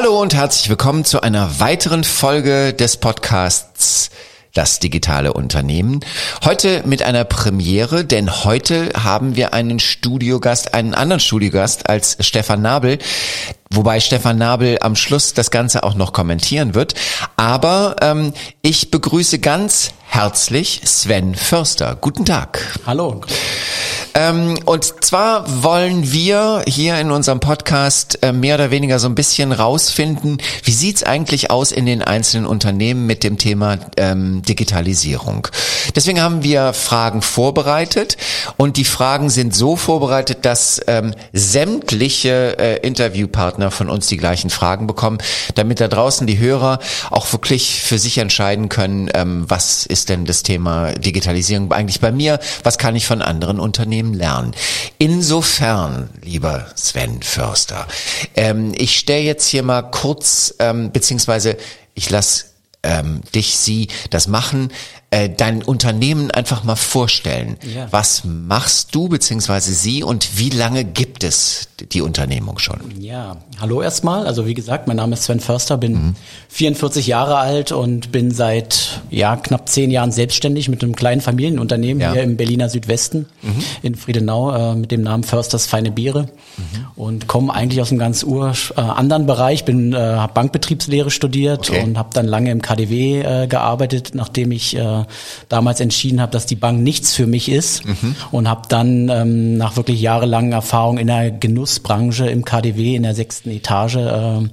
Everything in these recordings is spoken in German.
Hallo und herzlich willkommen zu einer weiteren Folge des Podcasts das digitale Unternehmen. Heute mit einer Premiere, denn heute haben wir einen Studiogast, einen anderen Studiogast als Stefan Nabel, wobei Stefan Nabel am Schluss das Ganze auch noch kommentieren wird. Aber ähm, ich begrüße ganz herzlich Sven Förster. Guten Tag. Hallo. Ähm, und zwar wollen wir hier in unserem Podcast äh, mehr oder weniger so ein bisschen rausfinden, wie sieht's eigentlich aus in den einzelnen Unternehmen mit dem Thema ähm, Digitalisierung. Deswegen haben wir Fragen vorbereitet und die Fragen sind so vorbereitet, dass ähm, sämtliche äh, Interviewpartner von uns die gleichen Fragen bekommen, damit da draußen die Hörer auch wirklich für sich entscheiden können, ähm, was ist denn das Thema Digitalisierung eigentlich bei mir, was kann ich von anderen Unternehmen Unternehmen lernen. Insofern, lieber Sven Förster, ähm, ich stelle jetzt hier mal kurz, ähm, beziehungsweise ich lasse ähm, dich, sie das machen, äh, dein Unternehmen einfach mal vorstellen. Ja. Was machst du beziehungsweise sie und wie lange gibt es die Unternehmung schon? Ja, hallo erstmal. Also wie gesagt, mein Name ist Sven Förster, bin mhm. 44 Jahre alt und bin seit ja knapp zehn Jahren selbstständig mit einem kleinen Familienunternehmen ja. hier im Berliner Südwesten mhm. in Friedenau äh, mit dem Namen Försters Feine Biere mhm. und komme eigentlich aus einem ganz ur äh, anderen Bereich. Bin äh, habe Bankbetriebslehre studiert okay. und habe dann lange im KDW äh, gearbeitet, nachdem ich äh, damals entschieden habe, dass die Bank nichts für mich ist mhm. und habe dann ähm, nach wirklich jahrelangen Erfahrung in der Genussbranche im KDW in der sechsten Etage, äh,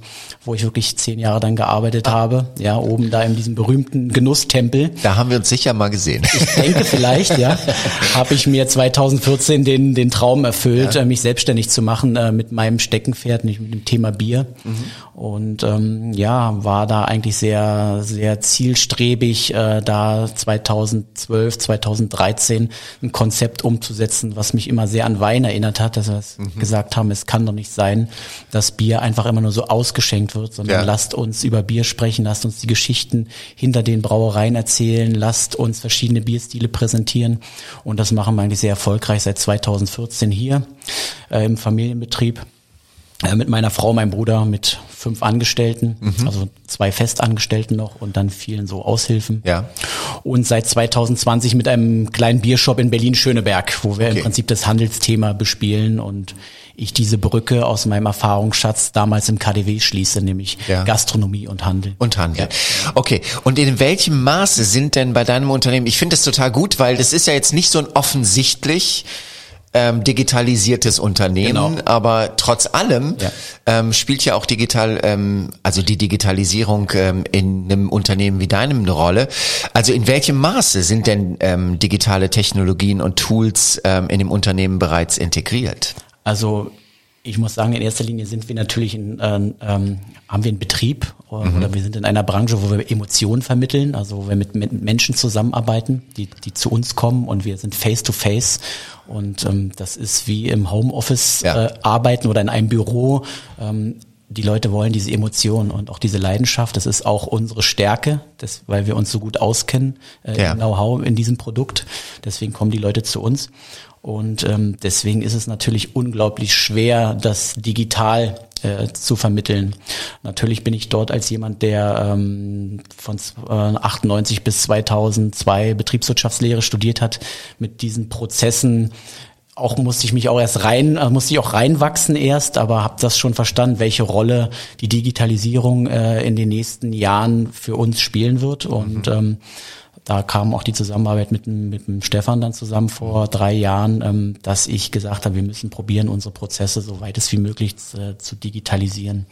wo ich wirklich zehn Jahre dann gearbeitet habe, ja, oben da in diesem berühmten Genusstempel. Da haben wir uns sicher mal gesehen. Ich denke vielleicht, ja, habe ich mir 2014 den, den Traum erfüllt, ja. äh, mich selbstständig zu machen äh, mit meinem Steckenpferd, nicht mit dem Thema Bier. Mhm. Und ähm, ja, war da eigentlich sehr, sehr zielstrebig, äh, da 2012, 2013 ein Konzept umzusetzen, was mich immer sehr an Wein erinnert hat, dass wir mhm. gesagt haben, es kann doch nicht sein, dass Bier einfach immer nur so ausgeschenkt wird, sondern ja. lasst uns über Bier sprechen, lasst uns die Geschichten hinter den Brauereien erzählen, lasst uns verschiedene Bierstile präsentieren. Und das machen wir eigentlich sehr erfolgreich seit 2014 hier äh, im Familienbetrieb äh, mit meiner Frau, meinem Bruder, mit fünf Angestellten, mhm. also zwei Festangestellten noch und dann vielen so Aushilfen. Ja. Und seit 2020 mit einem kleinen Biershop in Berlin-Schöneberg, wo wir okay. im Prinzip das Handelsthema bespielen und ich diese Brücke aus meinem Erfahrungsschatz damals im KDW schließe, nämlich ja. Gastronomie und Handel. Und Handel. Ja. Okay. Und in welchem Maße sind denn bei deinem Unternehmen, ich finde das total gut, weil das ist ja jetzt nicht so ein offensichtlich ähm, digitalisiertes Unternehmen, genau. aber trotz allem ja. ähm, spielt ja auch digital, ähm, also die Digitalisierung ähm, in einem Unternehmen wie deinem eine Rolle. Also in welchem Maße sind denn ähm, digitale Technologien und Tools ähm, in dem Unternehmen bereits integriert? Also ich muss sagen, in erster Linie sind wir natürlich in, äh, ähm, haben wir einen Betrieb mhm. oder wir sind in einer Branche, wo wir Emotionen vermitteln, also wo wir mit, mit Menschen zusammenarbeiten, die, die zu uns kommen und wir sind face to face und ähm, das ist wie im Homeoffice ja. äh, arbeiten oder in einem Büro. Ähm, die Leute wollen diese Emotionen und auch diese Leidenschaft. Das ist auch unsere Stärke, das, weil wir uns so gut auskennen, äh, ja. Know-how in diesem Produkt. Deswegen kommen die Leute zu uns. Und ähm, deswegen ist es natürlich unglaublich schwer, das digital äh, zu vermitteln. Natürlich bin ich dort als jemand, der ähm, von äh, 98 bis 2002 Betriebswirtschaftslehre studiert hat, mit diesen Prozessen auch musste ich mich auch erst rein, äh, musste ich auch reinwachsen erst, aber habe das schon verstanden, welche Rolle die Digitalisierung äh, in den nächsten Jahren für uns spielen wird. Und mhm. ähm, da kam auch die Zusammenarbeit mit, mit dem Stefan dann zusammen vor drei Jahren, ähm, dass ich gesagt habe, wir müssen probieren, unsere Prozesse so weit es wie möglich zu, zu digitalisieren.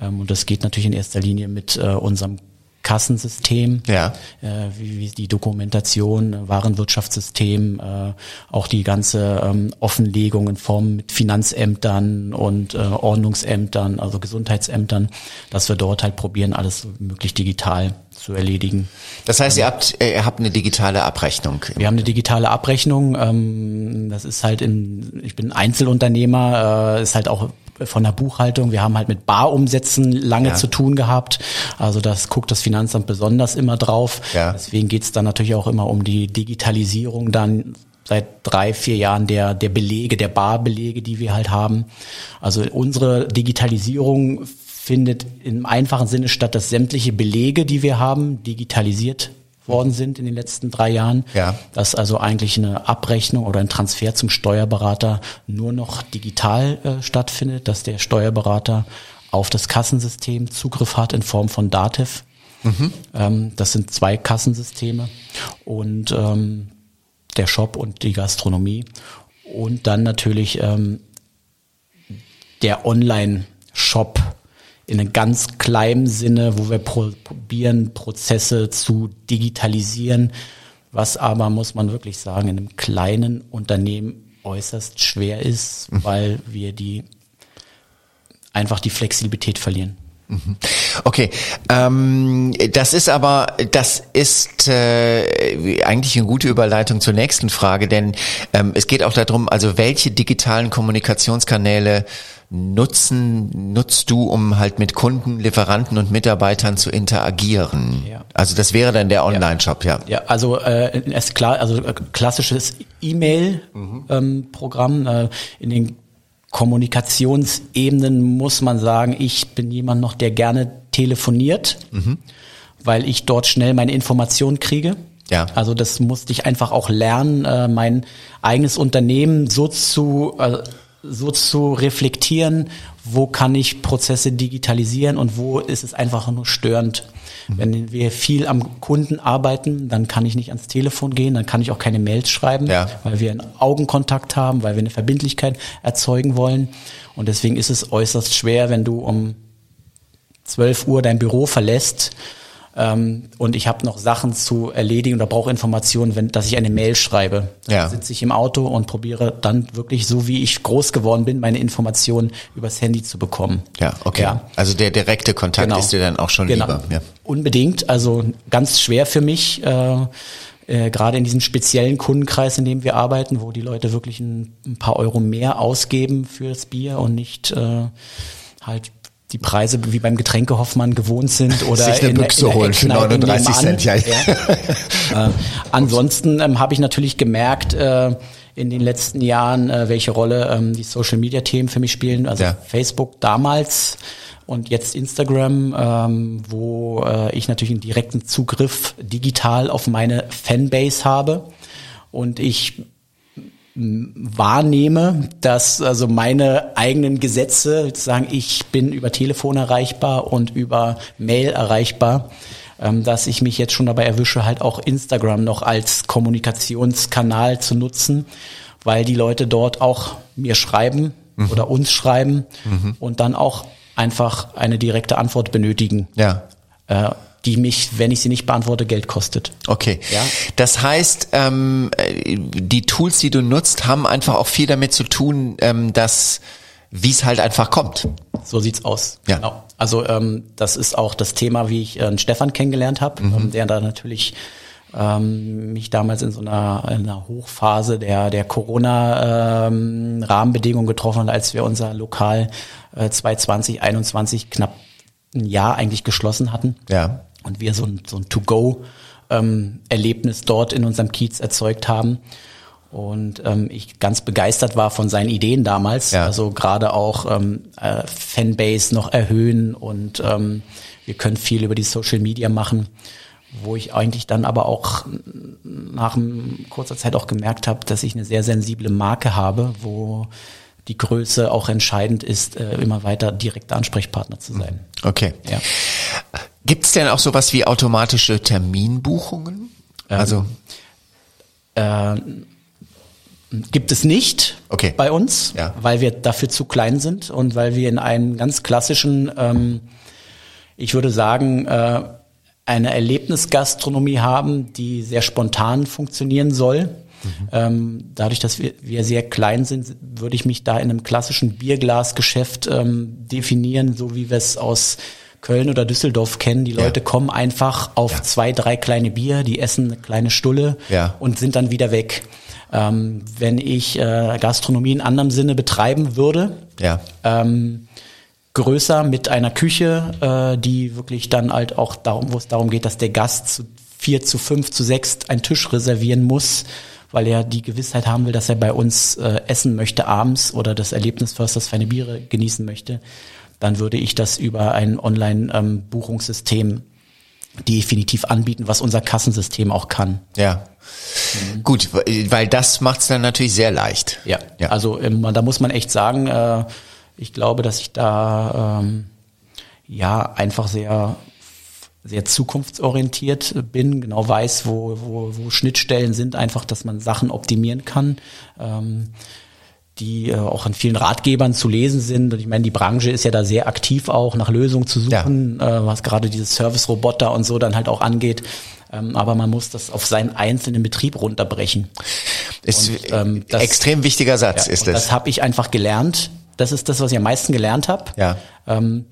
Ähm, und das geht natürlich in erster Linie mit äh, unserem Kassensystem, ja. äh, wie, wie die Dokumentation, Warenwirtschaftssystem, äh, auch die ganze ähm, Offenlegung in Form mit Finanzämtern und äh, Ordnungsämtern, also Gesundheitsämtern, dass wir dort halt probieren, alles möglich digital zu erledigen. Das heißt, ihr habt, äh, ihr habt eine digitale Abrechnung. Wir haben eine digitale Abrechnung. Ähm, das ist halt in, ich bin Einzelunternehmer, äh, ist halt auch von der Buchhaltung. Wir haben halt mit Barumsätzen lange ja. zu tun gehabt. Also das guckt das Finanzamt besonders immer drauf. Ja. Deswegen geht es dann natürlich auch immer um die Digitalisierung dann seit drei, vier Jahren der, der Belege, der Barbelege, die wir halt haben. Also unsere Digitalisierung findet im einfachen Sinne statt, dass sämtliche Belege, die wir haben, digitalisiert worden sind in den letzten drei Jahren. Ja. Dass also eigentlich eine Abrechnung oder ein Transfer zum Steuerberater nur noch digital äh, stattfindet, dass der Steuerberater auf das Kassensystem Zugriff hat in Form von Dativ. Mhm. Ähm, das sind zwei Kassensysteme und ähm, der Shop und die Gastronomie. Und dann natürlich ähm, der Online-Shop in einem ganz kleinen Sinne, wo wir probieren, Prozesse zu digitalisieren, was aber, muss man wirklich sagen, in einem kleinen Unternehmen äußerst schwer ist, mhm. weil wir die einfach die Flexibilität verlieren. Mhm. Okay, ähm, das ist aber, das ist äh, eigentlich eine gute Überleitung zur nächsten Frage, denn ähm, es geht auch darum, also welche digitalen Kommunikationskanäle nutzen, nutzt du, um halt mit Kunden, Lieferanten und Mitarbeitern zu interagieren? Ja. Also das wäre dann der Online-Shop, ja. Ja, also äh, ist klar, also äh, klassisches E-Mail-Programm mhm. ähm, äh, in den Kommunikationsebenen muss man sagen, ich bin jemand noch, der gerne telefoniert, mhm. weil ich dort schnell meine Informationen kriege. Ja. Also das musste ich einfach auch lernen, äh, mein eigenes Unternehmen so zu äh, so zu reflektieren, wo kann ich Prozesse digitalisieren und wo ist es einfach nur störend. Mhm. Wenn wir viel am Kunden arbeiten, dann kann ich nicht ans Telefon gehen, dann kann ich auch keine Mails schreiben, ja. weil wir einen Augenkontakt haben, weil wir eine Verbindlichkeit erzeugen wollen. Und deswegen ist es äußerst schwer, wenn du um 12 Uhr dein Büro verlässt ähm, und ich habe noch Sachen zu erledigen oder brauche Informationen, wenn, dass ich eine Mail schreibe. Dann ja. sitze ich im Auto und probiere dann wirklich so, wie ich groß geworden bin, meine Informationen übers Handy zu bekommen. Ja, okay. Ja. Also der direkte Kontakt genau. ist dir dann auch schon genau. lieber. Ja. Unbedingt. Also ganz schwer für mich. Äh, äh, gerade in diesem speziellen Kundenkreis, in dem wir arbeiten, wo die Leute wirklich ein, ein paar Euro mehr ausgeben fürs Bier und nicht äh, halt die Preise wie beim Getränkehoffmann gewohnt sind oder sich eine Büchse holen für 39 Cent. Ja. ja. äh, ansonsten ähm, habe ich natürlich gemerkt äh, in den letzten Jahren, äh, welche Rolle ähm, die Social Media Themen für mich spielen. Also ja. Facebook damals und jetzt Instagram, ähm, wo äh, ich natürlich einen direkten Zugriff digital auf meine Fanbase habe und ich wahrnehme, dass also meine eigenen Gesetze sagen, ich bin über Telefon erreichbar und über Mail erreichbar, ähm, dass ich mich jetzt schon dabei erwische, halt auch Instagram noch als Kommunikationskanal zu nutzen, weil die Leute dort auch mir schreiben mhm. oder uns schreiben mhm. und dann auch einfach eine direkte Antwort benötigen. Ja. Äh, die mich, wenn ich sie nicht beantworte, Geld kostet. Okay. Ja? Das heißt, ähm, die Tools, die du nutzt, haben einfach auch viel damit zu tun, ähm, dass wie es halt einfach kommt. So sieht's aus. Ja. Genau. Also ähm, das ist auch das Thema, wie ich äh, Stefan kennengelernt habe, mhm. ähm, der da natürlich ähm, mich damals in so einer, in einer Hochphase der, der Corona-Rahmenbedingungen ähm, getroffen hat, als wir unser Lokal äh, 2020, 21 knapp ein Jahr eigentlich geschlossen hatten. Ja und wir so ein, so ein To-Go-Erlebnis ähm, dort in unserem Kiez erzeugt haben. Und ähm, ich ganz begeistert war von seinen Ideen damals. Ja. Also gerade auch ähm, äh, Fanbase noch erhöhen und ähm, wir können viel über die Social Media machen, wo ich eigentlich dann aber auch nach kurzer Zeit auch gemerkt habe, dass ich eine sehr sensible Marke habe, wo die Größe auch entscheidend ist, äh, immer weiter direkter Ansprechpartner zu sein. Okay. Ja. Gibt es denn auch sowas wie automatische Terminbuchungen? Ähm, also äh, gibt es nicht okay. bei uns, ja. weil wir dafür zu klein sind und weil wir in einem ganz klassischen, ähm, ich würde sagen, äh, eine Erlebnisgastronomie haben, die sehr spontan funktionieren soll. Mhm. Ähm, dadurch, dass wir, wir sehr klein sind, würde ich mich da in einem klassischen Bierglasgeschäft ähm, definieren, so wie wir es aus Köln oder Düsseldorf kennen. Die Leute ja. kommen einfach auf ja. zwei, drei kleine Bier, die essen eine kleine Stulle ja. und sind dann wieder weg. Ähm, wenn ich äh, Gastronomie in anderem Sinne betreiben würde, ähm, größer mit einer Küche, äh, die wirklich dann halt auch darum, wo es darum geht, dass der Gast zu vier, zu fünf, zu sechs einen Tisch reservieren muss, weil er die Gewissheit haben will, dass er bei uns äh, essen möchte abends oder das Erlebnis Försters feine Biere genießen möchte dann würde ich das über ein Online-Buchungssystem definitiv anbieten, was unser Kassensystem auch kann. Ja. Mhm. Gut, weil das macht es dann natürlich sehr leicht. Ja, ja. also ähm, da muss man echt sagen, äh, ich glaube, dass ich da ähm, ja einfach sehr sehr zukunftsorientiert bin, genau weiß, wo, wo, wo Schnittstellen sind, einfach, dass man Sachen optimieren kann. Ähm, die äh, auch an vielen Ratgebern zu lesen sind. Und ich meine, die Branche ist ja da sehr aktiv auch nach Lösungen zu suchen, ja. äh, was gerade diese Service-Roboter und so dann halt auch angeht. Ähm, aber man muss das auf seinen einzelnen Betrieb runterbrechen. Ist und, ähm, das, extrem wichtiger Satz ja, ist es. Das habe ich einfach gelernt. Das ist das, was ich am meisten gelernt habe. Ja. Ähm,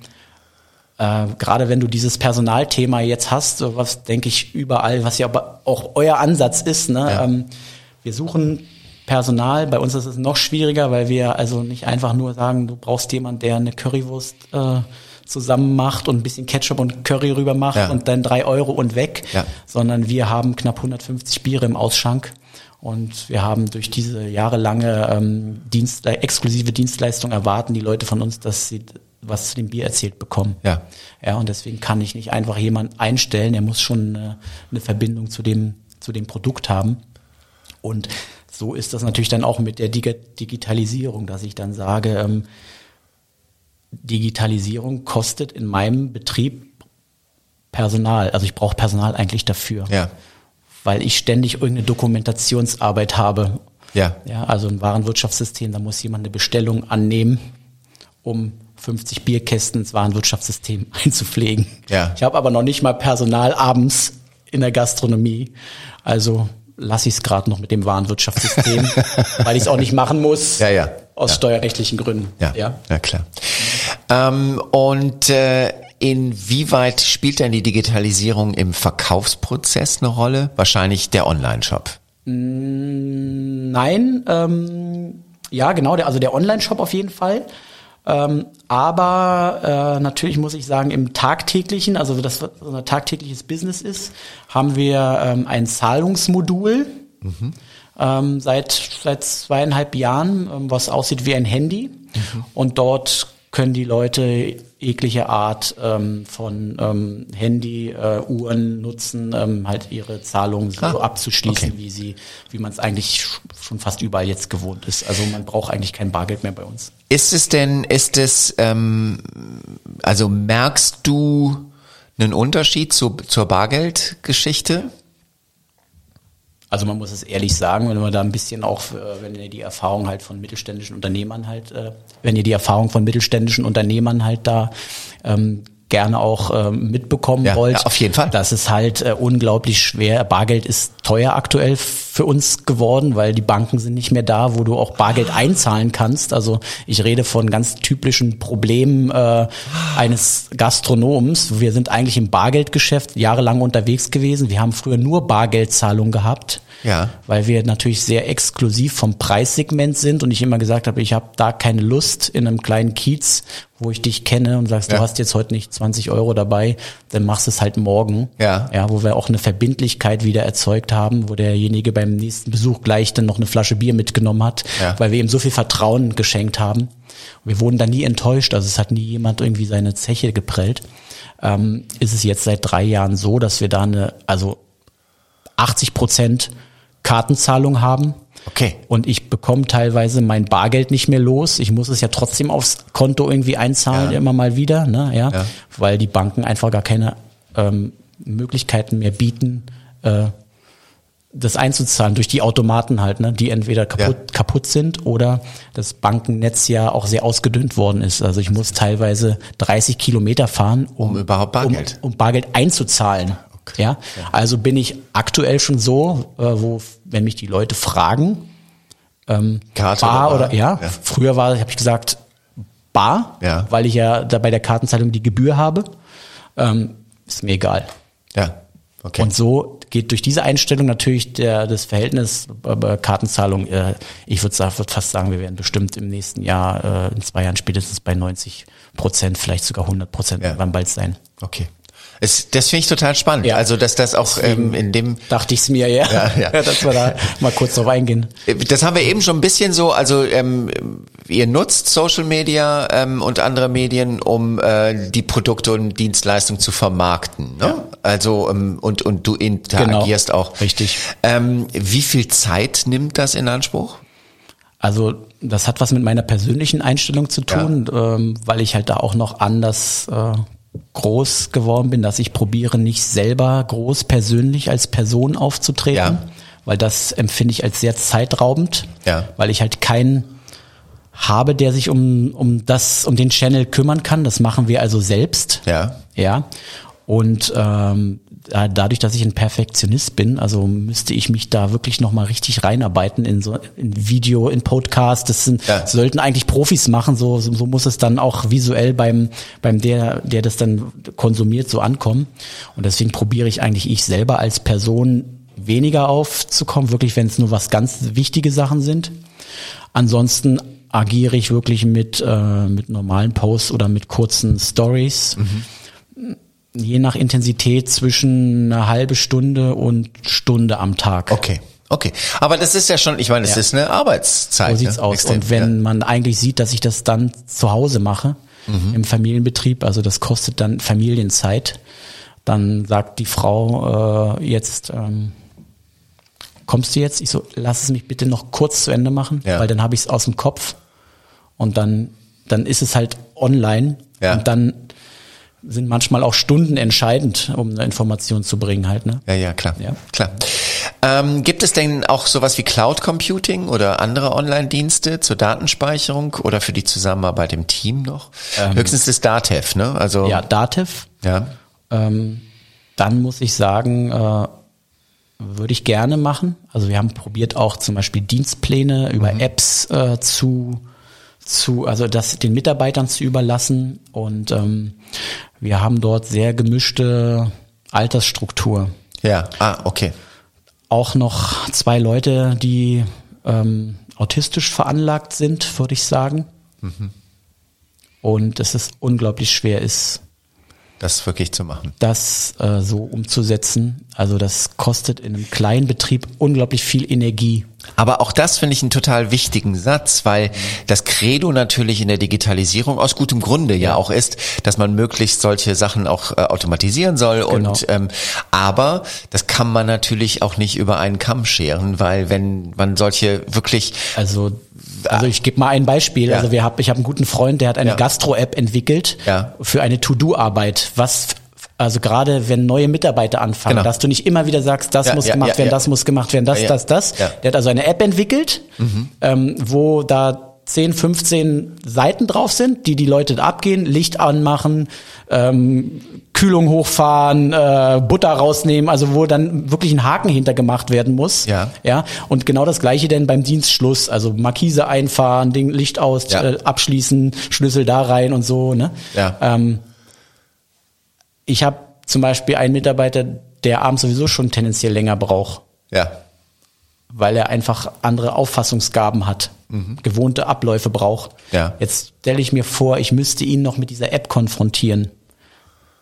äh, gerade wenn du dieses Personalthema jetzt hast, was denke ich überall, was ja aber auch euer Ansatz ist, ne? Ja. Ähm, wir suchen Personal. Bei uns ist es noch schwieriger, weil wir also nicht einfach nur sagen, du brauchst jemanden, der eine Currywurst äh, zusammen macht und ein bisschen Ketchup und Curry rüber macht ja. und dann drei Euro und weg, ja. sondern wir haben knapp 150 Biere im Ausschank. Und wir haben durch diese jahrelange ähm, Dienst, exklusive Dienstleistung erwarten die Leute von uns, dass sie was zu dem Bier erzählt bekommen. Ja. Ja, und deswegen kann ich nicht einfach jemanden einstellen, er muss schon eine, eine Verbindung zu dem, zu dem Produkt haben. Und so ist das natürlich dann auch mit der Digitalisierung, dass ich dann sage, ähm, Digitalisierung kostet in meinem Betrieb Personal. Also ich brauche Personal eigentlich dafür. Ja. Weil ich ständig irgendeine Dokumentationsarbeit habe. Ja. Ja, also ein Warenwirtschaftssystem, da muss jemand eine Bestellung annehmen, um 50 Bierkästen ins Warenwirtschaftssystem einzupflegen. Ja. Ich habe aber noch nicht mal Personal abends in der Gastronomie. Also lasse ich es gerade noch mit dem Warenwirtschaftssystem, weil ich es auch nicht machen muss. Ja, ja. Aus ja. steuerrechtlichen Gründen. Ja, ja. ja klar. Ähm, und äh, inwieweit spielt denn die Digitalisierung im Verkaufsprozess eine Rolle? Wahrscheinlich der Online-Shop. Mm, nein, ähm, ja, genau, der, also der Online-Shop auf jeden Fall. Ähm, aber äh, natürlich muss ich sagen, im tagtäglichen, also das was unser tagtägliches Business ist, haben wir ähm, ein Zahlungsmodul mhm. ähm, seit seit zweieinhalb Jahren, ähm, was aussieht wie ein Handy. Mhm. Und dort können die Leute jegliche Art ähm, von ähm, Handy, äh, Uhren nutzen, ähm, halt ihre Zahlungen so ah, abzuschließen, okay. wie sie, wie man es eigentlich schon fast überall jetzt gewohnt ist. Also man braucht eigentlich kein Bargeld mehr bei uns. Ist es denn, ist es, ähm, also merkst du einen Unterschied zu, zur Bargeldgeschichte? Also man muss es ehrlich sagen, wenn man da ein bisschen auch, wenn ihr die Erfahrung halt von mittelständischen Unternehmern halt, äh, wenn ihr die Erfahrung von mittelständischen Unternehmern halt da ähm, gerne auch ähm, mitbekommen ja, wollt. Ja, auf jeden Fall. Das ist halt äh, unglaublich schwer. Bargeld ist teuer aktuell für uns geworden, weil die Banken sind nicht mehr da, wo du auch Bargeld einzahlen kannst. Also ich rede von ganz typischen Problemen äh, eines Gastronoms. Wir sind eigentlich im Bargeldgeschäft jahrelang unterwegs gewesen. Wir haben früher nur Bargeldzahlung gehabt. Ja. Weil wir natürlich sehr exklusiv vom Preissegment sind und ich immer gesagt habe, ich habe da keine Lust in einem kleinen Kiez, wo ich dich kenne und sagst, ja. du hast jetzt heute nicht 20 Euro dabei, dann machst du es halt morgen. Ja. Ja, wo wir auch eine Verbindlichkeit wieder erzeugt haben, wo derjenige beim nächsten Besuch gleich dann noch eine Flasche Bier mitgenommen hat, ja. weil wir ihm so viel Vertrauen geschenkt haben. Und wir wurden da nie enttäuscht, also es hat nie jemand irgendwie seine Zeche geprellt. Ähm, ist es jetzt seit drei Jahren so, dass wir da eine, also 80 Prozent Kartenzahlung haben. Okay. Und ich bekomme teilweise mein Bargeld nicht mehr los. Ich muss es ja trotzdem aufs Konto irgendwie einzahlen, ja. immer mal wieder, ne, ja, ja, weil die Banken einfach gar keine ähm, Möglichkeiten mehr bieten, äh, das einzuzahlen durch die Automaten halt, ne, die entweder kaputt, ja. kaputt sind oder das Bankennetz ja auch sehr ausgedünnt worden ist. Also ich muss teilweise 30 Kilometer fahren, um, um überhaupt Bargeld, um, um Bargeld einzuzahlen. Okay. Ja? ja? also bin ich aktuell schon so, äh, wo, wenn mich die Leute fragen, ähm, Karte bar oder, oder ja, ja, früher war, habe ich gesagt, bar, ja. weil ich ja da bei der Kartenzahlung die Gebühr habe. Ähm, ist mir egal. Ja. Okay. Und so geht durch diese Einstellung natürlich der, das Verhältnis äh, Kartenzahlung, äh, ich würde würd fast sagen, wir werden bestimmt im nächsten Jahr, äh, in zwei Jahren spätestens bei 90 Prozent, vielleicht sogar 100 Prozent ja. bald sein. Okay. Es, das finde ich total spannend. Ja. Also, dass das auch ähm, in dem. Dachte ich es mir, ja. Ja, ja. dass wir da mal kurz drauf eingehen. Das haben wir eben schon ein bisschen so, also ähm, ihr nutzt Social Media ähm, und andere Medien, um äh, die Produkte und Dienstleistungen zu vermarkten. Ne? Ja. Also ähm, und, und du interagierst genau. auch. Richtig. Ähm, wie viel Zeit nimmt das in Anspruch? Also das hat was mit meiner persönlichen Einstellung zu tun, ja. ähm, weil ich halt da auch noch anders äh, groß geworden bin, dass ich probiere nicht selber groß persönlich als Person aufzutreten, ja. weil das empfinde ich als sehr zeitraubend, ja. weil ich halt keinen habe, der sich um, um das, um den Channel kümmern kann. Das machen wir also selbst. Ja. Ja. Und ähm, dadurch, dass ich ein Perfektionist bin, also müsste ich mich da wirklich nochmal richtig reinarbeiten in so in Video, in Podcast. Das sind, ja. sollten eigentlich Profis machen. So, so, muss es dann auch visuell beim beim der der das dann konsumiert so ankommen. Und deswegen probiere ich eigentlich ich selber als Person weniger aufzukommen, wirklich, wenn es nur was ganz wichtige Sachen sind. Ansonsten agiere ich wirklich mit äh, mit normalen Posts oder mit kurzen Stories. Mhm je nach Intensität zwischen eine halbe Stunde und Stunde am Tag. Okay. Okay, aber das ist ja schon, ich meine, es ja. ist eine Arbeitszeit. So sieht's ne? aus. Extrem, und wenn ja. man eigentlich sieht, dass ich das dann zu Hause mache, mhm. im Familienbetrieb, also das kostet dann Familienzeit, dann sagt die Frau äh, jetzt, ähm, kommst du jetzt? Ich so, lass es mich bitte noch kurz zu Ende machen, ja. weil dann habe ich es aus dem Kopf und dann, dann ist es halt online ja. und dann sind manchmal auch Stunden entscheidend, um eine Information zu bringen halt. Ne? Ja, ja, klar. Ja. klar. Ähm, gibt es denn auch sowas wie Cloud Computing oder andere Online-Dienste zur Datenspeicherung oder für die Zusammenarbeit im Team noch? Ähm, Höchstens das Datev, ne? Also ja, Datev. Ja. Ähm, dann muss ich sagen, äh, würde ich gerne machen. Also wir haben probiert auch zum Beispiel Dienstpläne über mhm. Apps äh, zu zu, also das den Mitarbeitern zu überlassen. Und ähm, wir haben dort sehr gemischte Altersstruktur. Ja, ah, okay. Auch noch zwei Leute, die ähm, autistisch veranlagt sind, würde ich sagen. Mhm. Und es ist unglaublich schwer ist, das wirklich zu machen. Das äh, so umzusetzen. Also das kostet in einem kleinen Betrieb unglaublich viel Energie. Aber auch das finde ich einen total wichtigen Satz, weil das Credo natürlich in der Digitalisierung aus gutem Grunde ja, auch ist, dass man möglichst solche Sachen auch äh, automatisieren soll. Genau. Und ähm, aber das kann man natürlich auch nicht über einen Kamm scheren, weil wenn man solche wirklich also also ich gebe mal ein Beispiel. Ja. Also wir hab, ich habe einen guten Freund, der hat eine ja. Gastro-App entwickelt ja. für eine To-Do-Arbeit, was also gerade wenn neue Mitarbeiter anfangen, genau. dass du nicht immer wieder sagst, das ja, muss ja, gemacht ja, werden, das muss gemacht werden, das, das, das. Der hat also eine App entwickelt, mhm. ähm, wo da 10, 15 Seiten drauf sind, die die Leute abgehen, Licht anmachen, ähm, Kühlung hochfahren, äh, Butter rausnehmen, also wo dann wirklich ein Haken hintergemacht werden muss. Ja. Ja. Und genau das gleiche denn beim Dienstschluss, also Markise einfahren, Ding, Licht aus, ja. äh, abschließen, Schlüssel da rein und so. Ne? Ja. Ähm, ich habe zum Beispiel einen Mitarbeiter, der abends sowieso schon tendenziell länger braucht. Ja. Weil er einfach andere Auffassungsgaben hat, mhm. gewohnte Abläufe braucht. Ja. Jetzt stelle ich mir vor, ich müsste ihn noch mit dieser App konfrontieren.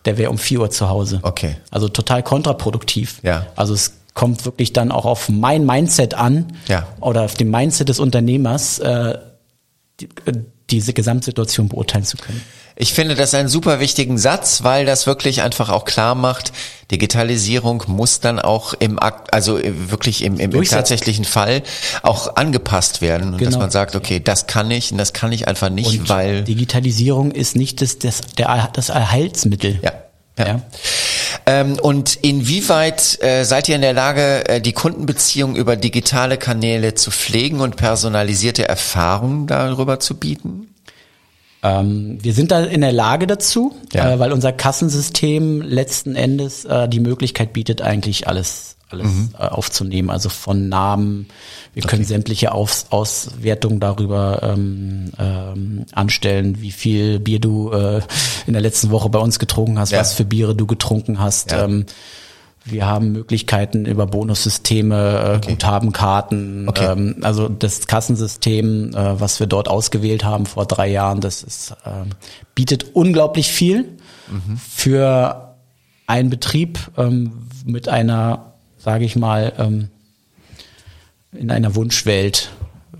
Der wäre um vier Uhr zu Hause. Okay. Also total kontraproduktiv. Ja. Also es kommt wirklich dann auch auf mein Mindset an ja. oder auf dem Mindset des Unternehmers, äh, die, äh, diese Gesamtsituation beurteilen zu können. Ich finde das einen super wichtigen Satz, weil das wirklich einfach auch klar macht, Digitalisierung muss dann auch im Akt, also wirklich im, im, im tatsächlichen Fall auch angepasst werden und genau. dass man sagt, okay, das kann ich und das kann ich einfach nicht, und weil Digitalisierung ist nicht das, das, der, das Erhaltsmittel. Ja. Ja. ja. Ähm, und inwieweit äh, seid ihr in der Lage, äh, die Kundenbeziehung über digitale Kanäle zu pflegen und personalisierte Erfahrungen darüber zu bieten? Ähm, wir sind da in der Lage dazu, ja. äh, weil unser Kassensystem letzten Endes äh, die Möglichkeit bietet, eigentlich alles alles mhm. äh, aufzunehmen, also von Namen. Wir können sämtliche Aus Auswertungen darüber ähm, ähm, anstellen, wie viel Bier du äh, in der letzten Woche bei uns getrunken hast, ja. was für Biere du getrunken hast. Ja. Wir haben Möglichkeiten über Bonussysteme, äh, okay. Guthabenkarten. Okay. Ähm, also das Kassensystem, äh, was wir dort ausgewählt haben vor drei Jahren, das ist, äh, bietet unglaublich viel mhm. für ein Betrieb ähm, mit einer, sage ich mal, ähm, in einer Wunschwelt,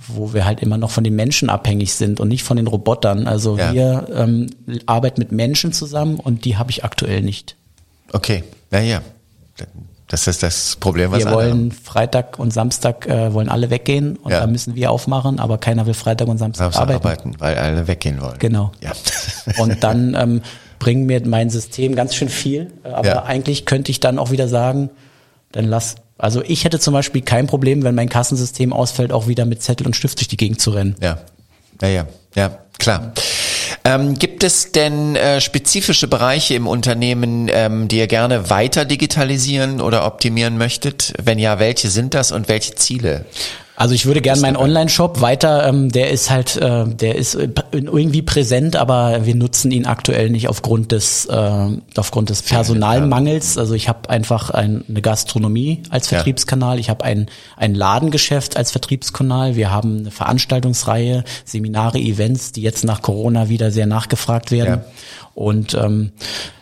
wo wir halt immer noch von den Menschen abhängig sind und nicht von den Robotern. Also Ja. wir ähm, arbeiten mit Menschen zusammen und die habe ich aktuell nicht. Okay, naja. Das ist das Problem, was Wir alle wollen Freitag und Samstag äh, wollen alle weggehen und Ja. da müssen wir aufmachen, aber keiner will Freitag und Samstag Samstag arbeiten. arbeiten, weil alle weggehen wollen. Genau. Ja. Und dann ähm, bringt mir mein System ganz schön viel. Äh, Aber Ja. eigentlich könnte ich dann auch wieder sagen, dann lass. Also ich hätte zum Beispiel kein Problem, wenn mein Kassensystem ausfällt, auch wieder mit Zettel und Stift durch die Gegend zu rennen. Ja, ja, ja, ja, klar. Ähm, gibt es denn äh, spezifische Bereiche im Unternehmen, ähm, die ihr gerne weiter digitalisieren oder optimieren möchtet? Wenn ja, welche sind das und welche Ziele? Also ich würde gerne meinen Online-Shop weiter, ähm, der ist halt, äh, der ist äh, irgendwie präsent, aber wir nutzen ihn aktuell nicht aufgrund des, äh, aufgrund des Personalmangels. Also ich habe einfach ein, eine Gastronomie als. Vertriebskanal, ich habe ein, ein Ladengeschäft als Vertriebskanal, wir haben eine Veranstaltungsreihe, Seminare, Events, die jetzt nach Corona wieder sehr nachgefragt werden. Ja. Und ähm,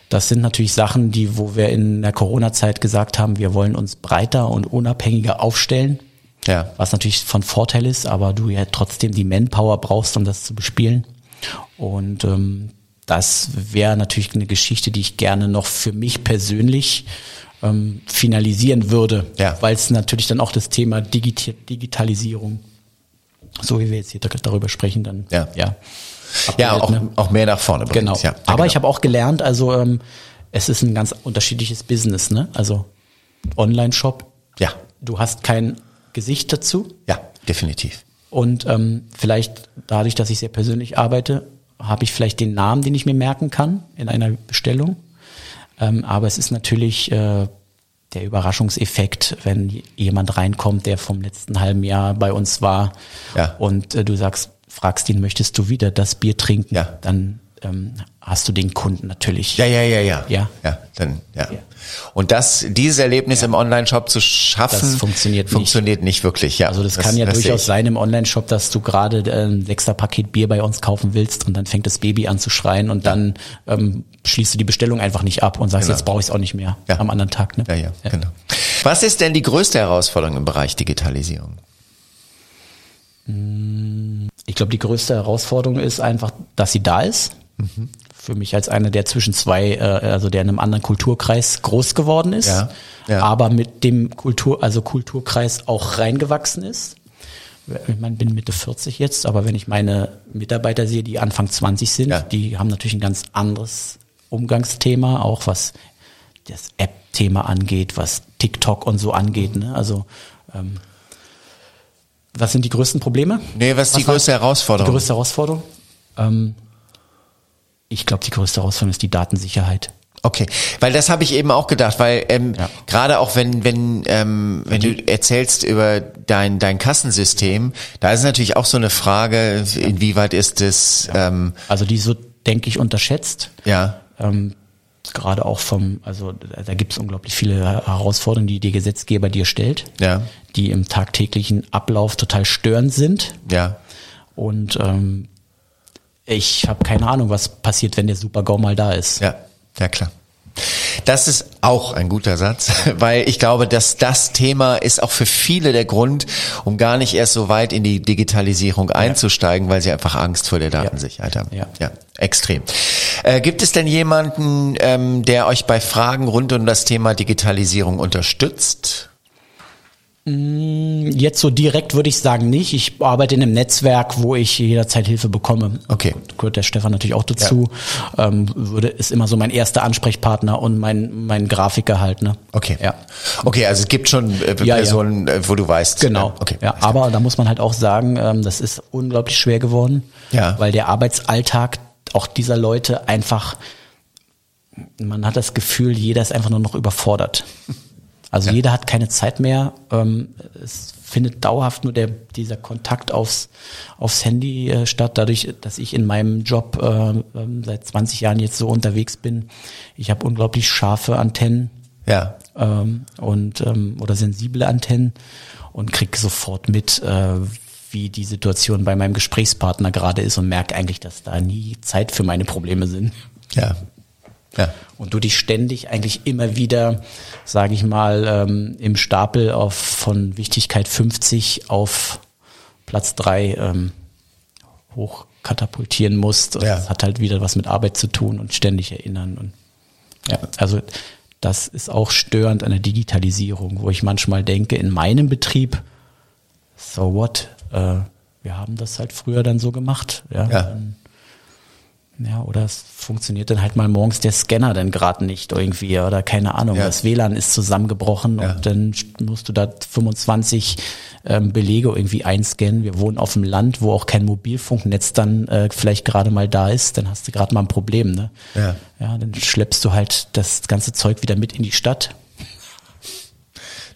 das sind natürlich Sachen, die, wo wir in der Corona-Zeit gesagt haben, wir wollen uns breiter und unabhängiger aufstellen Ja, was natürlich von Vorteil ist, aber du ja trotzdem die Manpower brauchst, um das zu bespielen. Und ähm, das wäre natürlich eine Geschichte, die ich gerne noch für mich persönlich ähm, finalisieren würde, Ja. weil es natürlich dann auch das Thema Digita Digitalisierung, so wie wir jetzt hier darüber sprechen, dann Ja. ja, ja auch, ne? auch mehr nach vorne bringt. Genau. Ja, Aber genau. ich habe auch gelernt, also ähm, es ist ein ganz unterschiedliches Business, ne? Also Online-Shop, ja, du hast kein Gesicht dazu, ja, definitiv. und ähm, vielleicht dadurch, dass ich sehr persönlich arbeite, habe ich vielleicht den Namen, den ich mir merken kann in einer Bestellung. Ähm, aber es ist natürlich äh, der Überraschungseffekt, wenn jemand reinkommt, der vom letzten halben Jahr bei uns war Ja. und äh, du sagst, fragst ihn, möchtest du wieder das Bier trinken? Ja. Dann ähm, hast du den Kunden natürlich. Ja, ja, ja, ja. Ja. Ja, dann, ja. Und das, dieses Erlebnis im Online-Shop zu schaffen, Das funktioniert nicht. funktioniert nicht wirklich, ja. Also das, kann ja sehe durchaus sein im Online-Shop, dass du gerade äh, ein sechster Paket Bier bei uns kaufen willst und dann fängt das Baby an zu schreien und dann ähm, schließt du die Bestellung einfach nicht ab und sagst, Genau. jetzt brauche ich es auch nicht mehr Ja. am anderen Tag. Ne? Ja, ja, genau. Was ist denn die größte Herausforderung im Bereich Digitalisierung? Ich glaube, die größte Herausforderung ist einfach, dass sie da ist. Mhm. Für mich als einer, der zwischen zwei, äh, also der in einem anderen Kulturkreis groß geworden ist, Ja, ja. aber mit dem Kultur, also Kulturkreis auch reingewachsen ist. Ich meine, bin Mitte 40 jetzt, aber wenn ich meine Mitarbeiter sehe, die Anfang 20 sind, Ja. die haben natürlich ein ganz anderes Umgangsthema, auch was das App-Thema angeht, was TikTok und so angeht. Ne? Also ähm, was sind die größten Probleme? Nee, was ist die war- größte Herausforderung? Die größte Herausforderung? Ähm, ich glaube, die größte Herausforderung ist die Datensicherheit. Okay, weil das habe ich eben auch gedacht, weil ähm, Ja. gerade auch wenn wenn ähm, wenn du erzählst über dein dein Kassensystem, da ist natürlich auch so eine Frage, inwieweit ist es ähm, Also die so, denke ich, unterschätzt. ja Ähm, gerade auch vom, also da, da gibt es unglaublich viele Herausforderungen, die der Gesetzgeber dir stellt, ja die im tagtäglichen Ablauf total störend sind. ja Und ähm, ich habe keine Ahnung, was passiert, wenn der Super-GAU mal da ist. ja ja klar. Das ist auch ein guter Satz, weil ich glaube, dass das Thema ist auch für viele der Grund, um gar nicht erst so weit in die Digitalisierung einzusteigen, weil sie einfach Angst vor der Datensicherheit haben. Ja. ja extrem. Äh, gibt es denn jemanden, ähm, der euch bei Fragen rund um das Thema Digitalisierung unterstützt? Jetzt so direkt würde ich sagen nicht. Ich arbeite in einem Netzwerk, wo ich jederzeit Hilfe bekomme. Okay. Gehört der Stefan natürlich auch dazu. Ähm, würde ist immer so mein erster Ansprechpartner und mein mein Grafiker halt. Ne? Okay. Ja. Okay, also es gibt schon äh, Ja, ja. Personen, äh, wo du weißt. Genau. äh, Okay. Ja, aber da muss man halt auch sagen, ähm, das ist unglaublich schwer geworden, Ja. weil der Arbeitsalltag auch dieser Leute einfach, man hat das Gefühl, jeder ist einfach nur noch überfordert. Also jeder hat keine Zeit mehr. Ähm, es findet dauerhaft nur der, dieser Kontakt aufs, aufs Handy äh, statt, dadurch, dass ich in meinem Job äh, ähm, seit 20 Jahren jetzt so unterwegs bin. Ich habe unglaublich scharfe Antennen Ja. ähm, und ähm, oder sensible Antennen und krieg sofort mit, äh, wie die Situation bei meinem Gesprächspartner gerade ist und merke eigentlich, dass da nie Zeit für meine Probleme sind. Ja. Ja. Und du dich ständig eigentlich immer wieder, sage ich mal, ähm, im Stapel auf von Wichtigkeit 50 auf Platz drei ähm, hochkatapultieren musst. Und Ja. Das hat halt wieder was mit Arbeit zu tun und ständig erinnern. Und ja, also das ist auch störend an der Digitalisierung, wo ich manchmal denke, in meinem Betrieb, so what? Äh, wir haben das halt früher dann so gemacht. Ja, Ja. Dann, ja oder es funktioniert dann halt mal morgens der Scanner dann gerade nicht irgendwie oder keine Ahnung, Ja. das WLAN ist zusammengebrochen Ja. und dann musst du da 25 ähm, Belege irgendwie einscannen. Wir wohnen auf dem Land, wo auch kein Mobilfunknetz dann äh, vielleicht gerade mal da ist, dann hast du gerade mal ein Problem. Ne? Ja. ja, dann schleppst du halt das ganze Zeug wieder mit in die Stadt.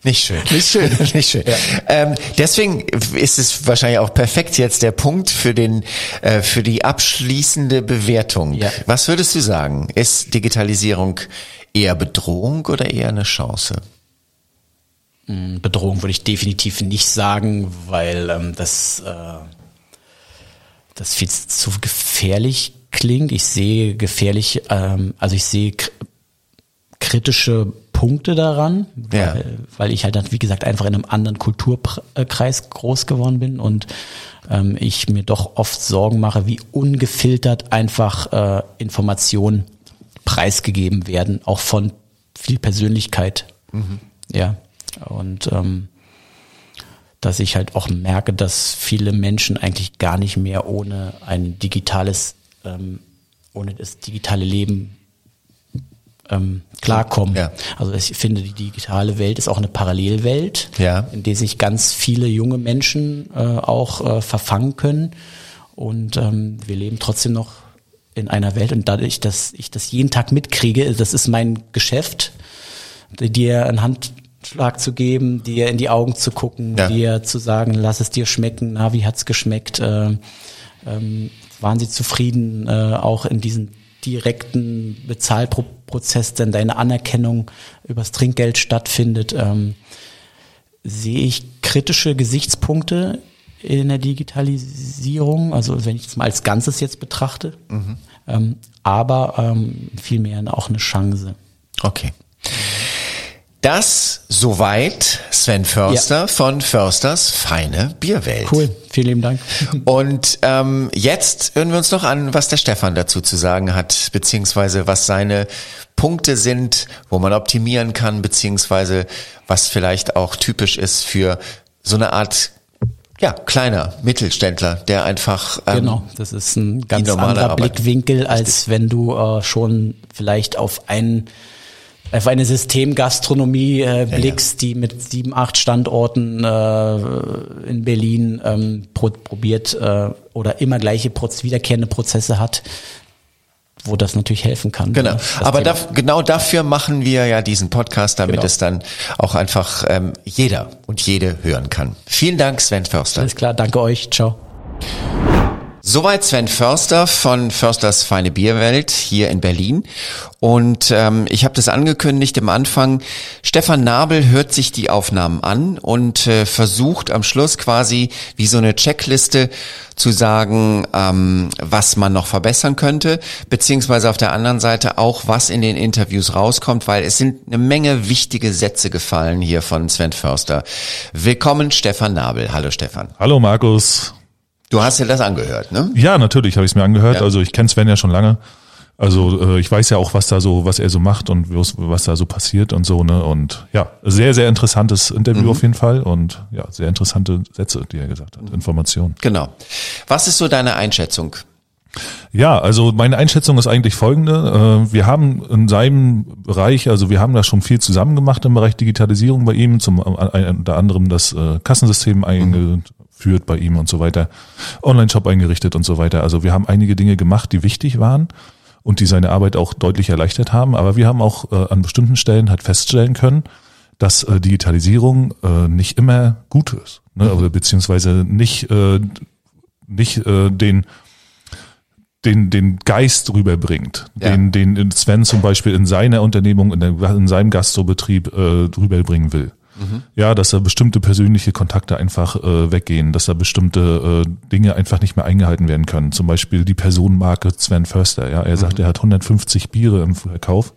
Nicht schön. Nicht schön. Nicht schön. Ähm, deswegen ist es wahrscheinlich auch perfekt jetzt der Punkt für den äh, für die abschließende Bewertung. Ja. Was würdest du sagen? Ist Digitalisierung eher Bedrohung oder eher eine Chance? Bedrohung würde ich definitiv nicht sagen, weil ähm, das, äh, das viel zu gefährlich klingt. Ich sehe gefährlich, ähm, also ich sehe kritische Punkte daran, Ja. weil, weil ich halt, dann, wie gesagt, einfach in einem anderen Kulturkreis groß geworden bin und ähm, ich mir doch oft Sorgen mache, wie ungefiltert einfach äh, Informationen preisgegeben werden, auch von viel Persönlichkeit. Ja. Und ähm, dass ich halt auch merke, dass viele Menschen eigentlich gar nicht mehr ohne ein digitales, ähm, ohne das digitale Leben ähm, klarkommen. Ja. Also ich finde, die digitale Welt ist auch eine Parallelwelt, Ja. in der sich ganz viele junge Menschen äh, auch äh, verfangen können. Und ähm, wir leben trotzdem noch in einer Welt und dadurch, dass ich das jeden Tag mitkriege, das ist mein Geschäft, dir einen Handschlag zu geben, dir in die Augen zu gucken, Ja. dir zu sagen, lass es dir schmecken, na, wie hat's geschmeckt, äh, ähm, waren sie zufrieden, äh, auch in diesem direkten Bezahlprozess, denn deine Anerkennung übers Trinkgeld stattfindet, ähm, sehe ich kritische Gesichtspunkte in der Digitalisierung, also wenn ich es mal als Ganzes jetzt betrachte, ähm, aber ähm, vielmehr auch eine Chance. Okay. Das soweit Sven Förster von Försters Feine Bierwelt. Cool, vielen lieben Dank. Und ähm, jetzt hören wir uns noch an, was der Stefan dazu zu sagen hat, beziehungsweise was seine Punkte sind, wo man optimieren kann, beziehungsweise was vielleicht auch typisch ist für so eine Art ja, kleiner Mittelständler, der einfach ähm, Genau, das ist ein ganz anderer Arbeit. Blickwinkel, als wenn du äh, schon vielleicht auf einen auf eine Systemgastronomie äh, blickst, die mit sieben, acht Standorten äh, in Berlin ähm, pro, probiert äh, oder immer gleiche Proz wiederkehrende Prozesse hat, wo das natürlich helfen kann. Genau. ne, Aber da, genau dafür machen wir ja diesen Podcast, damit Genau. es dann auch einfach ähm, jeder und jede hören kann. Vielen Dank, Sven Förster. Alles klar, danke euch, ciao. Soweit Sven Förster von Försters Feine Bierwelt hier in Berlin. Und ähm, ich habe das angekündigt im Anfang. Stefan Nabel hört sich die Aufnahmen an und äh, versucht am Schluss quasi wie so eine Checkliste zu sagen, ähm, was man noch verbessern könnte, beziehungsweise auf der anderen Seite auch, was in den Interviews rauskommt, weil es sind eine Menge wichtige Sätze gefallen hier von Sven Förster. Willkommen, Stefan Nabel. Hallo Stefan. Hallo Markus. Du hast dir das angehört, ne? Ja, natürlich habe ich es mir angehört. Ja. Also ich kenne Sven ja schon lange. Also äh, ich weiß ja auch, was da so, was er so macht und was, da so passiert und so, ne? Und ja, sehr, sehr interessantes Interview Mhm. auf jeden Fall und ja, sehr interessante Sätze, die er gesagt hat, Informationen. Genau. Was ist so deine Einschätzung? Ja, also meine Einschätzung ist eigentlich folgende. Äh, Wir haben in seinem Bereich, also wir haben da schon viel zusammen gemacht im Bereich Digitalisierung bei ihm, zum äh, unter anderem das äh, Kassensystem eingeführt bei ihm und so weiter, Online-Shop eingerichtet und so weiter. Also wir haben einige Dinge gemacht, die wichtig waren und die seine Arbeit auch deutlich erleichtert haben. Aber wir haben auch an bestimmten Stellen halt feststellen können, dass Digitalisierung nicht immer gut ist, ne? oder beziehungsweise nicht nicht den den, den Geist rüberbringt, Ja. den, den Sven zum Beispiel in seiner Unternehmung, in, der, in seinem Gastrobetrieb äh, rüberbringen will. Mhm. Ja, dass da bestimmte persönliche Kontakte einfach äh, weggehen, dass da bestimmte äh, Dinge einfach nicht mehr eingehalten werden können. Zum Beispiel die Personenmarke Sven Förster. Ja, er sagt, mhm. er hat 150 Biere im Verkauf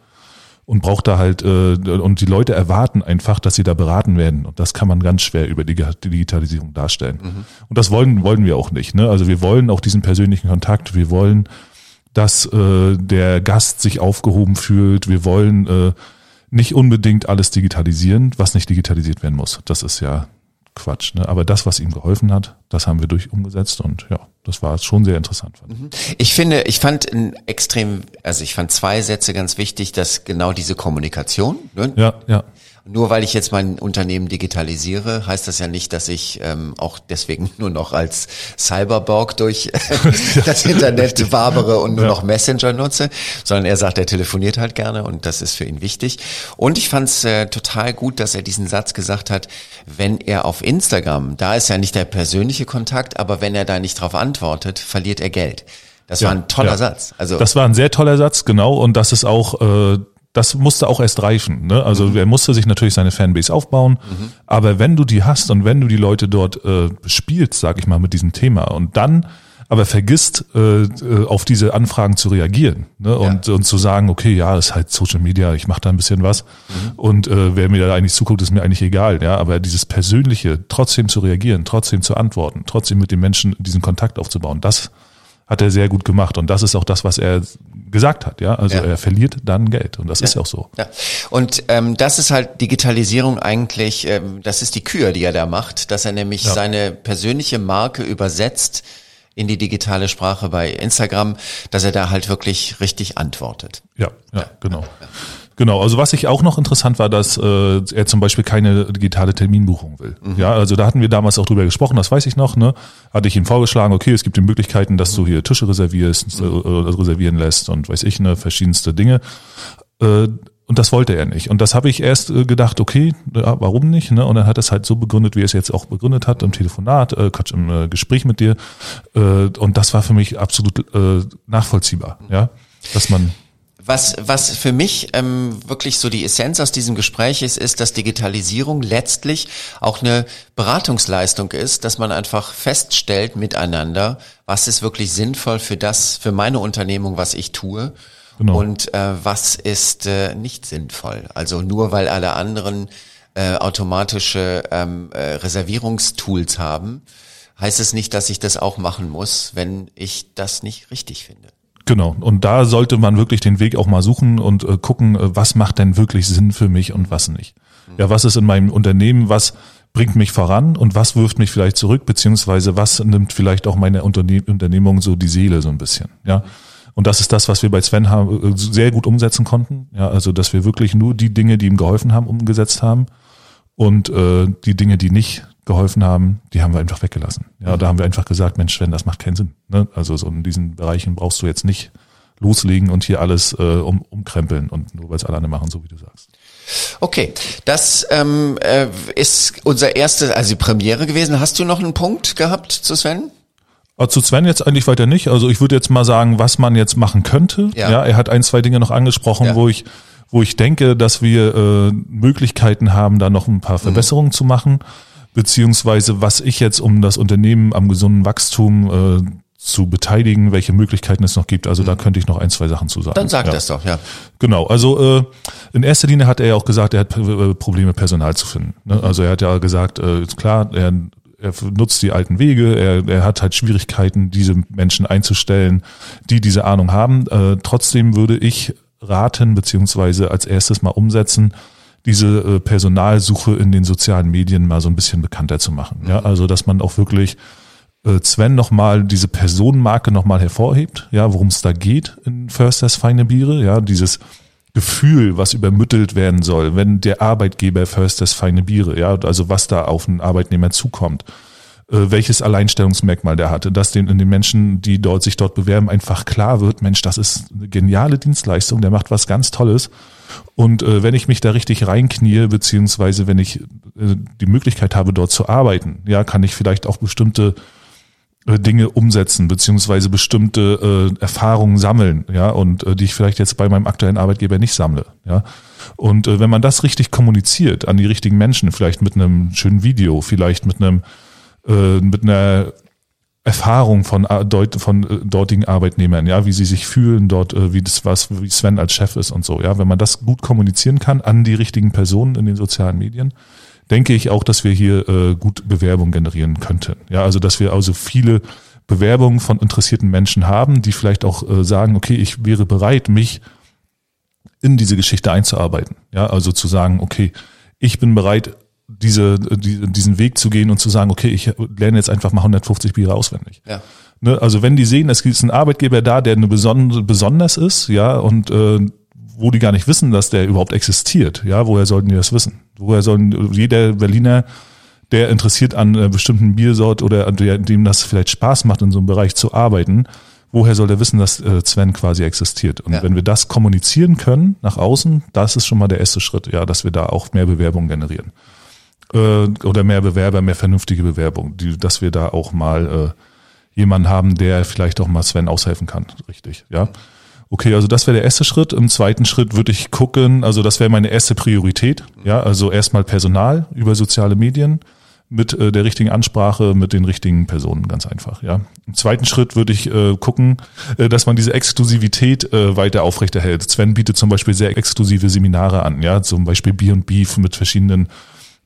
und braucht da halt äh, und die Leute erwarten einfach, dass sie da beraten werden und das kann man ganz schwer über die Digitalisierung darstellen. Mhm. Und das wollen wollen wir auch nicht. Ne? Also wir wollen auch diesen persönlichen Kontakt. Wir wollen, dass äh, der Gast sich aufgehoben fühlt. Wir wollen äh, nicht unbedingt alles digitalisieren, was nicht digitalisiert werden muss. Das ist ja Quatsch. Ne? Aber das, was ihm geholfen hat, das haben wir durch umgesetzt und ja, das war schon sehr interessant. Ich. ich finde, ich fand ein extrem, also ich fand zwei Sätze ganz wichtig, dass genau diese Kommunikation. Ne? Ja, ja. Nur weil ich jetzt mein Unternehmen digitalisiere, heißt das ja nicht, dass ich ähm, auch deswegen nur noch als Cyberborg durch das Internet wabere und nur ja. noch Messenger nutze, sondern er sagt, er telefoniert halt gerne und das ist für ihn wichtig. Und ich fand es äh, total gut, dass er diesen Satz gesagt hat, wenn er auf Instagram, da ist ja nicht der persönliche Kontakt, aber wenn er da nicht drauf antwortet, verliert er Geld. Das ja, war ein toller ja. Satz. Also das war ein sehr toller Satz, genau. Und das ist auch äh, das musste auch erst reifen. Ne? Also mhm. er musste sich natürlich seine Fanbase aufbauen. Mhm. Aber wenn du die hast und wenn du die Leute dort äh, spielst, sag ich mal, mit diesem Thema und dann aber vergisst, äh, äh, auf diese Anfragen zu reagieren ne? und, ja. und zu sagen, okay, ja, das ist halt Social Media, ich mache da ein bisschen was mhm. und äh, wer mir da eigentlich zuguckt, ist mir eigentlich egal. Ja, aber dieses Persönliche, trotzdem zu reagieren, trotzdem zu antworten, trotzdem mit den Menschen diesen Kontakt aufzubauen, das hat er sehr gut gemacht. Und das ist auch das, was er gesagt hat. Ja, also ja. er verliert dann Geld. Und das ja. ist ja auch so. Ja. Und ähm, das ist halt Digitalisierung eigentlich. Ähm, das ist die Kür, die er da macht, dass er nämlich ja. seine persönliche Marke übersetzt in die digitale Sprache bei Instagram, dass er da halt wirklich richtig antwortet. Ja, ja, genau. Genau, also was ich auch noch interessant war, dass äh, er zum Beispiel keine digitale Terminbuchung will. Mhm. Ja, also da hatten wir damals auch drüber gesprochen, das weiß ich noch, ne? Hatte ich ihm vorgeschlagen, okay, es gibt die Möglichkeiten, dass du hier Tische reservierst, mhm. äh, reservieren lässt und weiß ich, ne, verschiedenste Dinge. Äh, und das wollte er nicht. Und das habe ich erst äh, gedacht, okay, ja, warum nicht? Ne? Und dann hat er es halt so begründet, wie er es jetzt auch begründet hat, im Telefonat, äh, Quatsch, im äh, Gespräch mit dir. Äh, und das war für mich absolut äh, nachvollziehbar, ja, dass man was, was für mich ähm, wirklich so die Essenz aus diesem Gespräch ist, ist, dass Digitalisierung letztlich auch eine Beratungsleistung ist, dass man einfach feststellt miteinander, was ist wirklich sinnvoll für das, für meine Unternehmung, was ich tue. Genau. Und äh, was ist äh, nicht sinnvoll. Also nur weil alle anderen äh, automatische ähm, äh, Reservierungstools haben, heißt es nicht, dass ich das auch machen muss, wenn ich das nicht richtig finde. Genau. Und da sollte man wirklich den Weg auch mal suchen und äh, gucken, äh, was macht denn wirklich Sinn für mich und was nicht. Ja, was ist in meinem Unternehmen, was bringt mich voran und was wirft mich vielleicht zurück, beziehungsweise was nimmt vielleicht auch meine Unterne Unternehmung so die Seele so ein bisschen. Ja. Und das ist das, was wir bei Sven haben, äh, sehr gut umsetzen konnten. Ja, also dass wir wirklich nur die Dinge, die ihm geholfen haben, umgesetzt haben und äh, die Dinge, die nicht geholfen haben, die haben wir einfach weggelassen. Ja, da haben wir einfach gesagt, Mensch, Sven, das macht keinen Sinn. Ne? Also so in diesen Bereichen brauchst du jetzt nicht loslegen und hier alles äh, um, umkrempeln und nur weil es alle andere machen, so wie du sagst. Okay, das ähm, äh, ist unser erste, also die Premiere gewesen. Hast du noch einen Punkt gehabt zu Sven? Ah, zu Sven jetzt eigentlich weiter nicht. Also ich würde jetzt mal sagen, was man jetzt machen könnte. Ja, ja er hat ein, zwei Dinge noch angesprochen, ja. wo ich wo ich denke, dass wir äh, Möglichkeiten haben, da noch ein paar mhm. Verbesserungen mhm. zu machen beziehungsweise was ich jetzt, um das Unternehmen am gesunden Wachstum äh, zu beteiligen, welche Möglichkeiten es noch gibt. Also da mhm. könnte ich noch ein, zwei Sachen zu sagen. Dann sag ja. das doch, ja. Genau, also äh, in erster Linie hat er ja auch gesagt, er hat äh, Probleme, Personal zu finden. Ne? Mhm. Also er hat ja gesagt, äh, klar, er, er nutzt die alten Wege, er, er hat halt Schwierigkeiten, diese Menschen einzustellen, die diese Ahnung haben. Äh, trotzdem würde ich raten, beziehungsweise als erstes mal umsetzen, diese äh, Personalsuche in den sozialen Medien mal so ein bisschen bekannter zu machen. Ja, mhm. also dass man auch wirklich äh, Sven nochmal diese Personenmarke nochmal hervorhebt, ja, worum es da geht in Försters feine Biere, ja, dieses Gefühl, was übermittelt werden soll, wenn der Arbeitgeber Försters feine Biere, ja, also was da auf einen Arbeitnehmer zukommt, äh, welches Alleinstellungsmerkmal der hatte, dass den, in den Menschen, die dort sich dort bewerben, einfach klar wird, Mensch, das ist eine geniale Dienstleistung, der macht was ganz Tolles und äh, wenn ich mich da richtig reinknie, beziehungsweise wenn ich äh, die Möglichkeit habe, dort zu arbeiten, ja, kann ich vielleicht auch bestimmte äh, Dinge umsetzen beziehungsweise bestimmte äh, Erfahrungen sammeln, ja, und äh, die ich vielleicht jetzt bei meinem aktuellen Arbeitgeber nicht sammle, ja. Und äh, wenn man das richtig kommuniziert an die richtigen Menschen, vielleicht mit einem schönen Video, vielleicht mit einem äh, mit einer Erfahrung von, äh, von äh, dortigen Arbeitnehmern, ja, wie sie sich fühlen dort, äh, wie das was, wie Sven als Chef ist und so, ja, wenn man das gut kommunizieren kann an die richtigen Personen in den sozialen Medien, denke ich auch, dass wir hier äh, gut Bewerbung generieren könnten. Ja, also dass wir also viele Bewerbungen von interessierten Menschen haben, die vielleicht auch äh, sagen, okay, ich wäre bereit, mich in diese Geschichte einzuarbeiten. Ja, also zu sagen, okay, ich bin bereit, diese, die, diesen Weg zu gehen und zu sagen, okay, ich lerne jetzt einfach mal 150 Biere auswendig. Ja. Ne, also wenn die sehen, es gibt einen Arbeitgeber da, der eine beson besonders ist, ja, und äh, wo die gar nicht wissen, dass der überhaupt existiert, ja, woher sollten die das wissen? Woher sollen jeder Berliner, der interessiert an einer bestimmten Biersort oder der, dem das vielleicht Spaß macht, in so einem Bereich zu arbeiten, woher soll der wissen, dass äh, Sven quasi existiert? Und ja. wenn wir das kommunizieren können nach außen, das ist schon mal der erste Schritt, ja, dass wir da auch mehr Bewerbungen generieren äh, oder mehr Bewerber, mehr vernünftige Bewerbung, die, dass wir da auch mal äh, jemanden haben, der vielleicht auch mal Sven aushelfen kann, richtig, ja. Okay, also das wäre der erste Schritt. Im zweiten Schritt würde ich gucken, also das wäre meine erste Priorität, ja, also erstmal Personal über soziale Medien mit äh, der richtigen Ansprache, mit den richtigen Personen, ganz einfach, ja. Im zweiten Schritt würde ich äh, gucken, äh, dass man diese Exklusivität äh, weiter aufrechterhält. Sven bietet zum Beispiel sehr exklusive Seminare an, ja, zum Beispiel Beef mit verschiedenen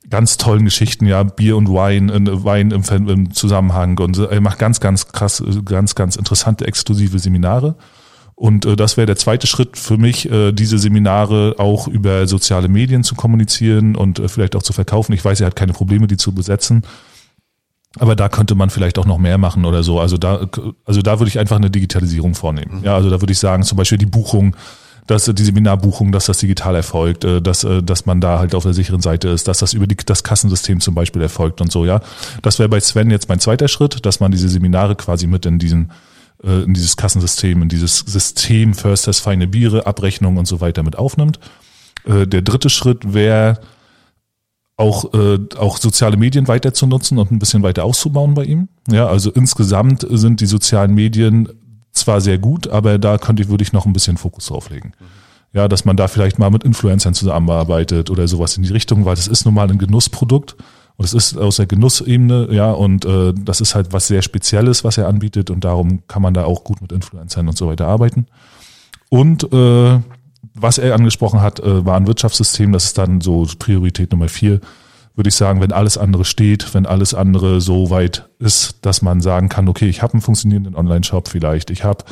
ganz tollen Geschichten, ja, Bier und Wein, äh, Wein im, im Zusammenhang und er macht ganz, ganz krass, ganz, ganz interessante exklusive Seminare. Und äh, das wäre der zweite Schritt für mich, äh, diese Seminare auch über soziale Medien zu kommunizieren und äh, vielleicht auch zu verkaufen. Ich weiß, er hat keine Probleme, die zu besetzen. Aber da könnte man vielleicht auch noch mehr machen oder so. Also da, also da würde ich einfach eine Digitalisierung vornehmen. Mhm. Ja, also da würde ich sagen, zum Beispiel die Buchung dass die Seminarbuchung, dass das digital erfolgt, äh, dass, äh, dass man da halt auf der sicheren Seite ist, dass das über die, das Kassensystem zum Beispiel erfolgt und so, ja. Das wäre bei Sven jetzt mein zweiter Schritt, dass man diese Seminare quasi mit in diesen äh, in dieses Kassensystem, in dieses System Försters feine Biere, Abrechnung und so weiter mit aufnimmt. Der dritte Schritt wäre auch, äh, auch soziale Medien weiter zu nutzen und ein bisschen weiter auszubauen bei ihm. Ja, also insgesamt sind die sozialen Medien zwar sehr gut, aber da könnte ich, würde ich noch ein bisschen Fokus drauf legen. Ja, dass man da vielleicht mal mit Influencern zusammenarbeitet oder sowas in die Richtung, weil das ist nun mal ein Genussprodukt und es ist aus der Genussebene, ja, und äh, das ist halt was sehr Spezielles, was er anbietet und darum kann man da auch gut mit Influencern und so weiter arbeiten. Und äh, was er angesprochen hat, äh, war ein Wirtschaftssystem, das ist dann so Priorität Nummer vier, würde ich sagen, wenn alles andere steht, wenn alles andere so weit ist, dass man sagen kann, okay, ich habe einen funktionierenden Online-Shop vielleicht, ich habe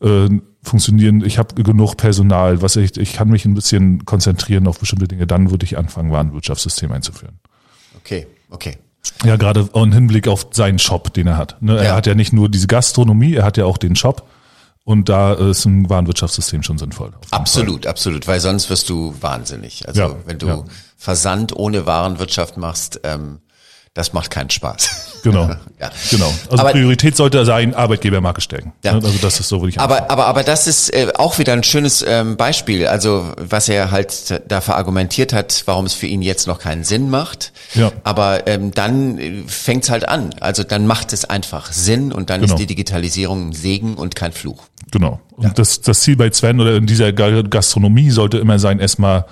äh, funktionieren, ich habe genug Personal, was ich, ich kann mich ein bisschen konzentrieren auf bestimmte Dinge, dann würde ich anfangen, Warenwirtschaftssystem einzuführen. Okay, okay. Ja, gerade im Hinblick auf seinen Shop, den er hat. Ne? Er ja. hat ja nicht nur diese Gastronomie, er hat ja auch den Shop. Und da ist ein Warenwirtschaftssystem schon sinnvoll. Absolut, Fall. absolut, weil sonst wirst du wahnsinnig. Also ja, wenn du ja. Versand ohne Warenwirtschaft machst, ähm, das macht keinen Spaß. Genau. ja. Genau. Also aber, Priorität sollte sein, Arbeitgebermarke stärken. Ja. Also das ist so, würde ich aber, aber, aber das ist äh, auch wieder ein schönes ähm, Beispiel. Also was er halt da verargumentiert hat, warum es für ihn jetzt noch keinen Sinn macht. Ja. Aber ähm, dann äh, fängt's halt an. Also dann macht es einfach Sinn und dann genau. ist die Digitalisierung ein Segen und kein Fluch. Genau. Und ja. das, das Ziel bei Sven oder in dieser Gastronomie sollte immer sein, erstmal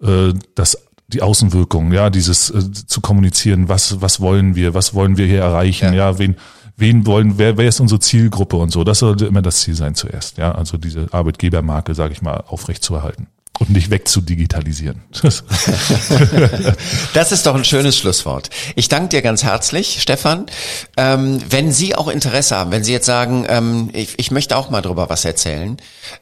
äh, das die Außenwirkung, ja, dieses äh, zu kommunizieren, was was wollen wir, was wollen wir hier erreichen, ja, ja wen wen wollen, wer wer ist unsere Zielgruppe und so, das sollte immer das Ziel sein zuerst, ja, also diese Arbeitgebermarke, sage ich mal, aufrecht zu erhalten und nicht wegzudigitalisieren. das ist doch ein schönes Schlusswort. Ich danke dir ganz herzlich, Stefan. Ähm, wenn Sie auch Interesse haben, wenn Sie jetzt sagen, ähm, ich, ich, möchte auch mal drüber was erzählen,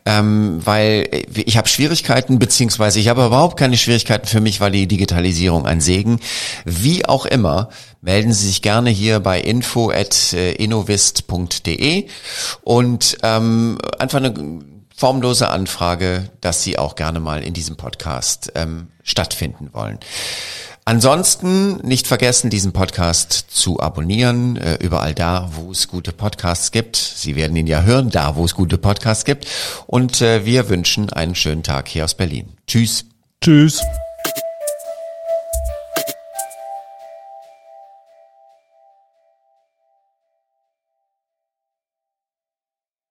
ähm, weil ich habe Schwierigkeiten, beziehungsweise ich habe überhaupt keine Schwierigkeiten für mich, weil die Digitalisierung ein Segen. Wie auch immer, melden Sie sich gerne hier bei info@innovist.de und ähm, einfach eine formlose Anfrage, dass Sie auch gerne mal in diesem Podcast ähm, stattfinden wollen. Ansonsten nicht vergessen, diesen Podcast zu abonnieren, äh, überall da, wo es gute Podcasts gibt. Sie werden ihn ja hören, da, wo es gute Podcasts gibt. Und äh, wir wünschen einen schönen Tag hier aus Berlin. Tschüss. Tschüss.